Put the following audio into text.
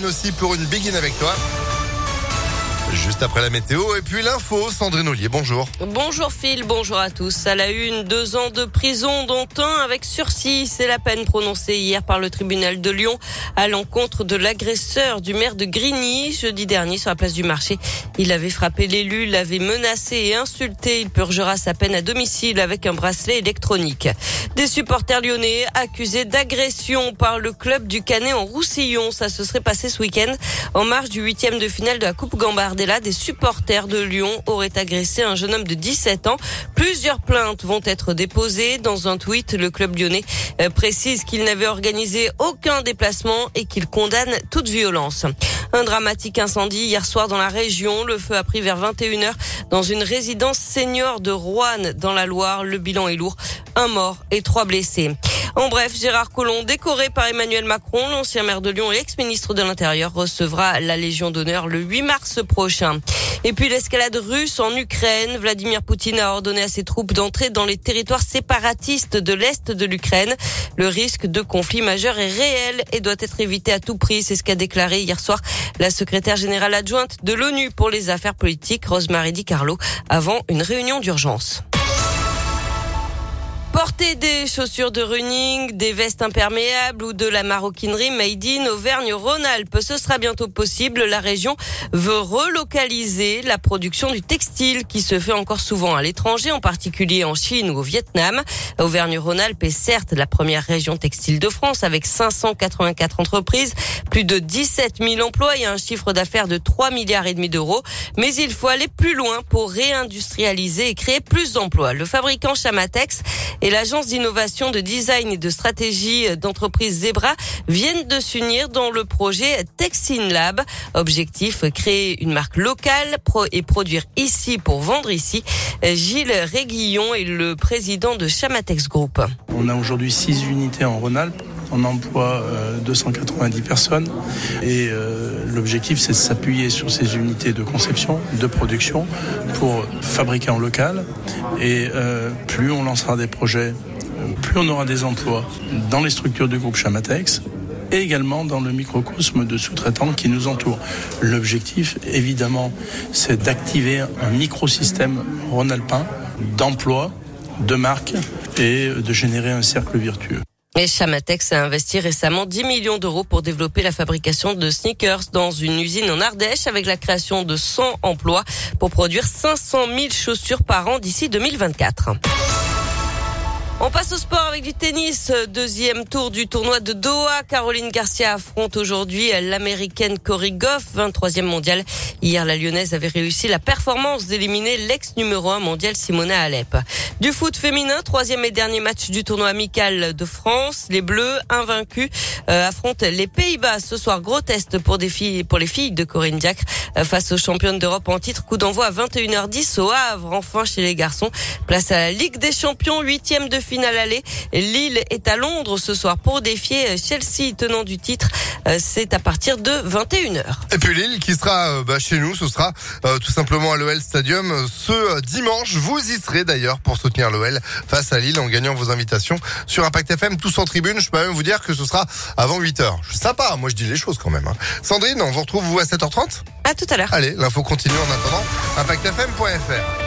aussi pour une begin avec toi. Juste après la météo et puis l'info, Sandrine Ollier, bonjour. Bonjour Phil, bonjour à tous. À la une, deux ans de prison, dont un avec sursis. C'est la peine prononcée hier par le tribunal de Lyon à l'encontre de l'agresseur du maire de Grigny jeudi dernier sur la place du marché. Il avait frappé l'élu, l'avait menacé et insulté. Il purgera sa peine à domicile avec un bracelet électronique. Des supporters lyonnais accusés d'agression par le club du Canet en Roussillon. Ça se serait passé ce week-end en marge du huitième de finale de la Coupe Gambardella là, des supporters de Lyon auraient agressé un jeune homme de 17 ans. Plusieurs plaintes vont être déposées. Dans un tweet, le club lyonnais euh, précise qu'il n'avait organisé aucun déplacement et qu'il condamne toute violence. Un dramatique incendie hier soir dans la région. Le feu a pris vers 21h dans une résidence senior de Rouen dans la Loire. Le bilan est lourd. Un mort et trois blessés. En bref, Gérard Collomb, décoré par Emmanuel Macron, l'ancien maire de Lyon et ex-ministre de l'Intérieur, recevra la Légion d'honneur le 8 mars prochain. Et puis l'escalade russe en Ukraine. Vladimir Poutine a ordonné à ses troupes d'entrer dans les territoires séparatistes de l'Est de l'Ukraine. Le risque de conflit majeur est réel et doit être évité à tout prix. C'est ce qu'a déclaré hier soir la secrétaire générale adjointe de l'ONU pour les affaires politiques, Rosemary Di Carlo, avant une réunion d'urgence. Porter des chaussures de running, des vestes imperméables ou de la maroquinerie made in Auvergne-Rhône-Alpes, ce sera bientôt possible. La région veut relocaliser la production du textile qui se fait encore souvent à l'étranger, en particulier en Chine ou au Vietnam. Auvergne-Rhône-Alpes est certes la première région textile de France avec 584 entreprises, plus de 17 000 emplois et un chiffre d'affaires de 3 milliards et demi d'euros. Mais il faut aller plus loin pour réindustrialiser et créer plus d'emplois. Le fabricant Chamatex et l'agence d'innovation de design et de stratégie d'entreprise Zebra viennent de s'unir dans le projet Texin Lab. Objectif, créer une marque locale et produire ici pour vendre ici. Gilles Réguillon est le président de Chamatex Group. On a aujourd'hui six unités en Rhône-Alpes on emploie 290 euh, personnes et euh, l'objectif c'est de s'appuyer sur ces unités de conception, de production pour fabriquer en local et euh, plus on lancera des projets, plus on aura des emplois dans les structures du groupe Chamatex et également dans le microcosme de sous-traitants qui nous entourent. L'objectif, évidemment, c'est d'activer un microsystème rhône-alpin d'emploi, de marque et de générer un cercle vertueux. Et Chamatex a investi récemment 10 millions d'euros pour développer la fabrication de sneakers dans une usine en Ardèche avec la création de 100 emplois pour produire 500 000 chaussures par an d'ici 2024. On passe au sport avec du tennis. Deuxième tour du tournoi de Doha. Caroline Garcia affronte aujourd'hui l'américaine Cory Goff, 23e mondiale. Hier, la lyonnaise avait réussi la performance d'éliminer l'ex numéro 1 mondial Simona Alep. Du foot féminin, troisième et dernier match du tournoi amical de France. Les Bleus, invaincus, euh, affrontent les Pays-Bas ce soir. Gros test pour des filles, pour les filles de Corinne Diacre euh, face aux championnes d'Europe en titre. Coup d'envoi à 21h10 au Havre. Enfin, chez les garçons, place à la Ligue des Champions, huitième de finale aller. Lille est à Londres ce soir pour défier Chelsea, tenant du titre. Euh, c'est à partir de 21h. Et puis Lille qui sera euh, bah, chez nous, ce sera euh, tout simplement à l'OL Stadium ce dimanche. Vous y serez d'ailleurs pour soutenir l'OL face à Lille en gagnant vos invitations sur Impact FM, tous en tribune. Je peux même vous dire que ce sera avant 8h. Sympa, moi je dis les choses quand même. Hein. Sandrine, on vous retrouve vous à 7h30 À tout à l'heure. Allez, l'info continue en attendant. ImpactFM.fr